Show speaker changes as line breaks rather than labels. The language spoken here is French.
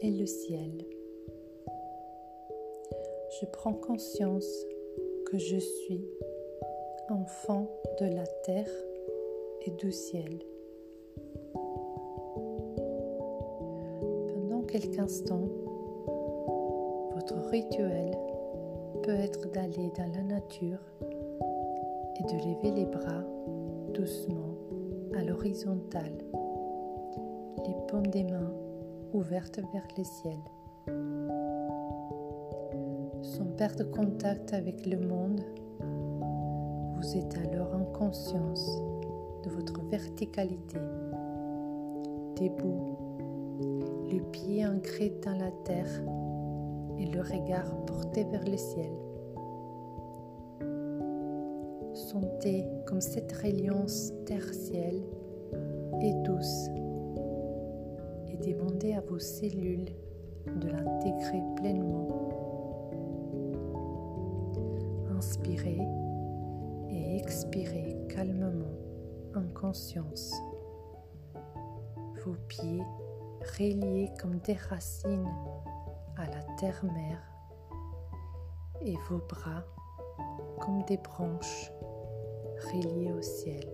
et le ciel. Je prends conscience que je suis enfant de la terre et du ciel. Pendant quelques instants, votre rituel peut être d'aller dans la nature et de lever les bras doucement à l'horizontale, les paumes des mains ouvertes vers le ciel. Sans perdre contact avec le monde, vous êtes alors en conscience de votre verticalité, debout, le pied ancré dans la terre et le regard porté vers le ciel. Sentez comme cette reliance terre-ciel est douce à vos cellules de l'intégrer pleinement. Inspirez et expirez calmement en conscience. Vos pieds reliés comme des racines à la terre-mère et vos bras comme des branches reliées au ciel.